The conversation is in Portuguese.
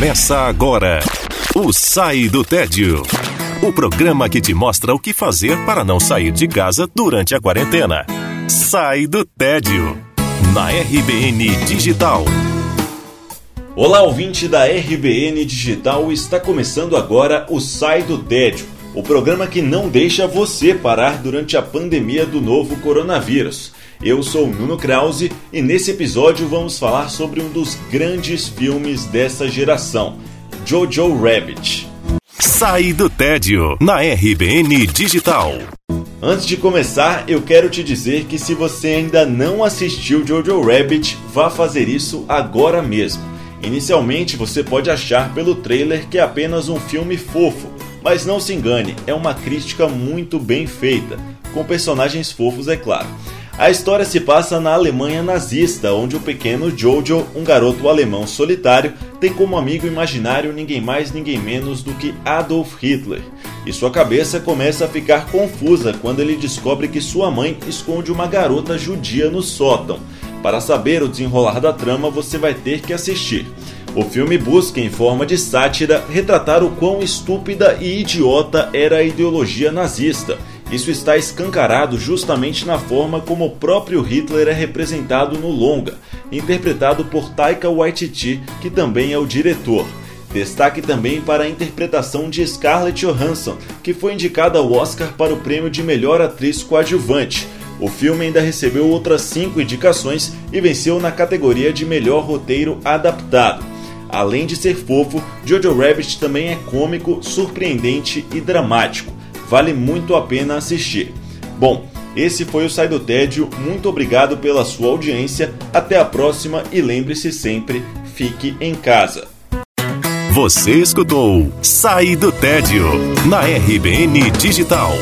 Começa agora o Sai do Tédio. O programa que te mostra o que fazer para não sair de casa durante a quarentena. Sai do Tédio. Na RBN Digital. Olá, ouvinte da RBN Digital. Está começando agora o Sai do Tédio. O programa que não deixa você parar durante a pandemia do novo coronavírus. Eu sou Nuno Krause e nesse episódio vamos falar sobre um dos grandes filmes dessa geração, Jojo Rabbit. Sai do tédio na RBN Digital. Antes de começar, eu quero te dizer que se você ainda não assistiu Jojo Rabbit, vá fazer isso agora mesmo. Inicialmente você pode achar pelo trailer que é apenas um filme fofo, mas não se engane, é uma crítica muito bem feita, com personagens fofos, é claro. A história se passa na Alemanha nazista, onde o pequeno Jojo, um garoto alemão solitário, tem como amigo imaginário ninguém mais ninguém menos do que Adolf Hitler. E sua cabeça começa a ficar confusa quando ele descobre que sua mãe esconde uma garota judia no sótão. Para saber o desenrolar da trama, você vai ter que assistir. O filme busca, em forma de sátira, retratar o quão estúpida e idiota era a ideologia nazista isso está escancarado justamente na forma como o próprio Hitler é representado no longa, interpretado por Taika Waititi, que também é o diretor. Destaque também para a interpretação de Scarlett Johansson, que foi indicada ao Oscar para o prêmio de melhor atriz coadjuvante. O filme ainda recebeu outras cinco indicações e venceu na categoria de melhor roteiro adaptado. Além de ser fofo, Jojo Rabbit também é cômico, surpreendente e dramático vale muito a pena assistir. Bom, esse foi o Sai do Tédio, muito obrigado pela sua audiência, até a próxima e lembre-se sempre, fique em casa. Você escutou Sai do Tédio, na RBN Digital.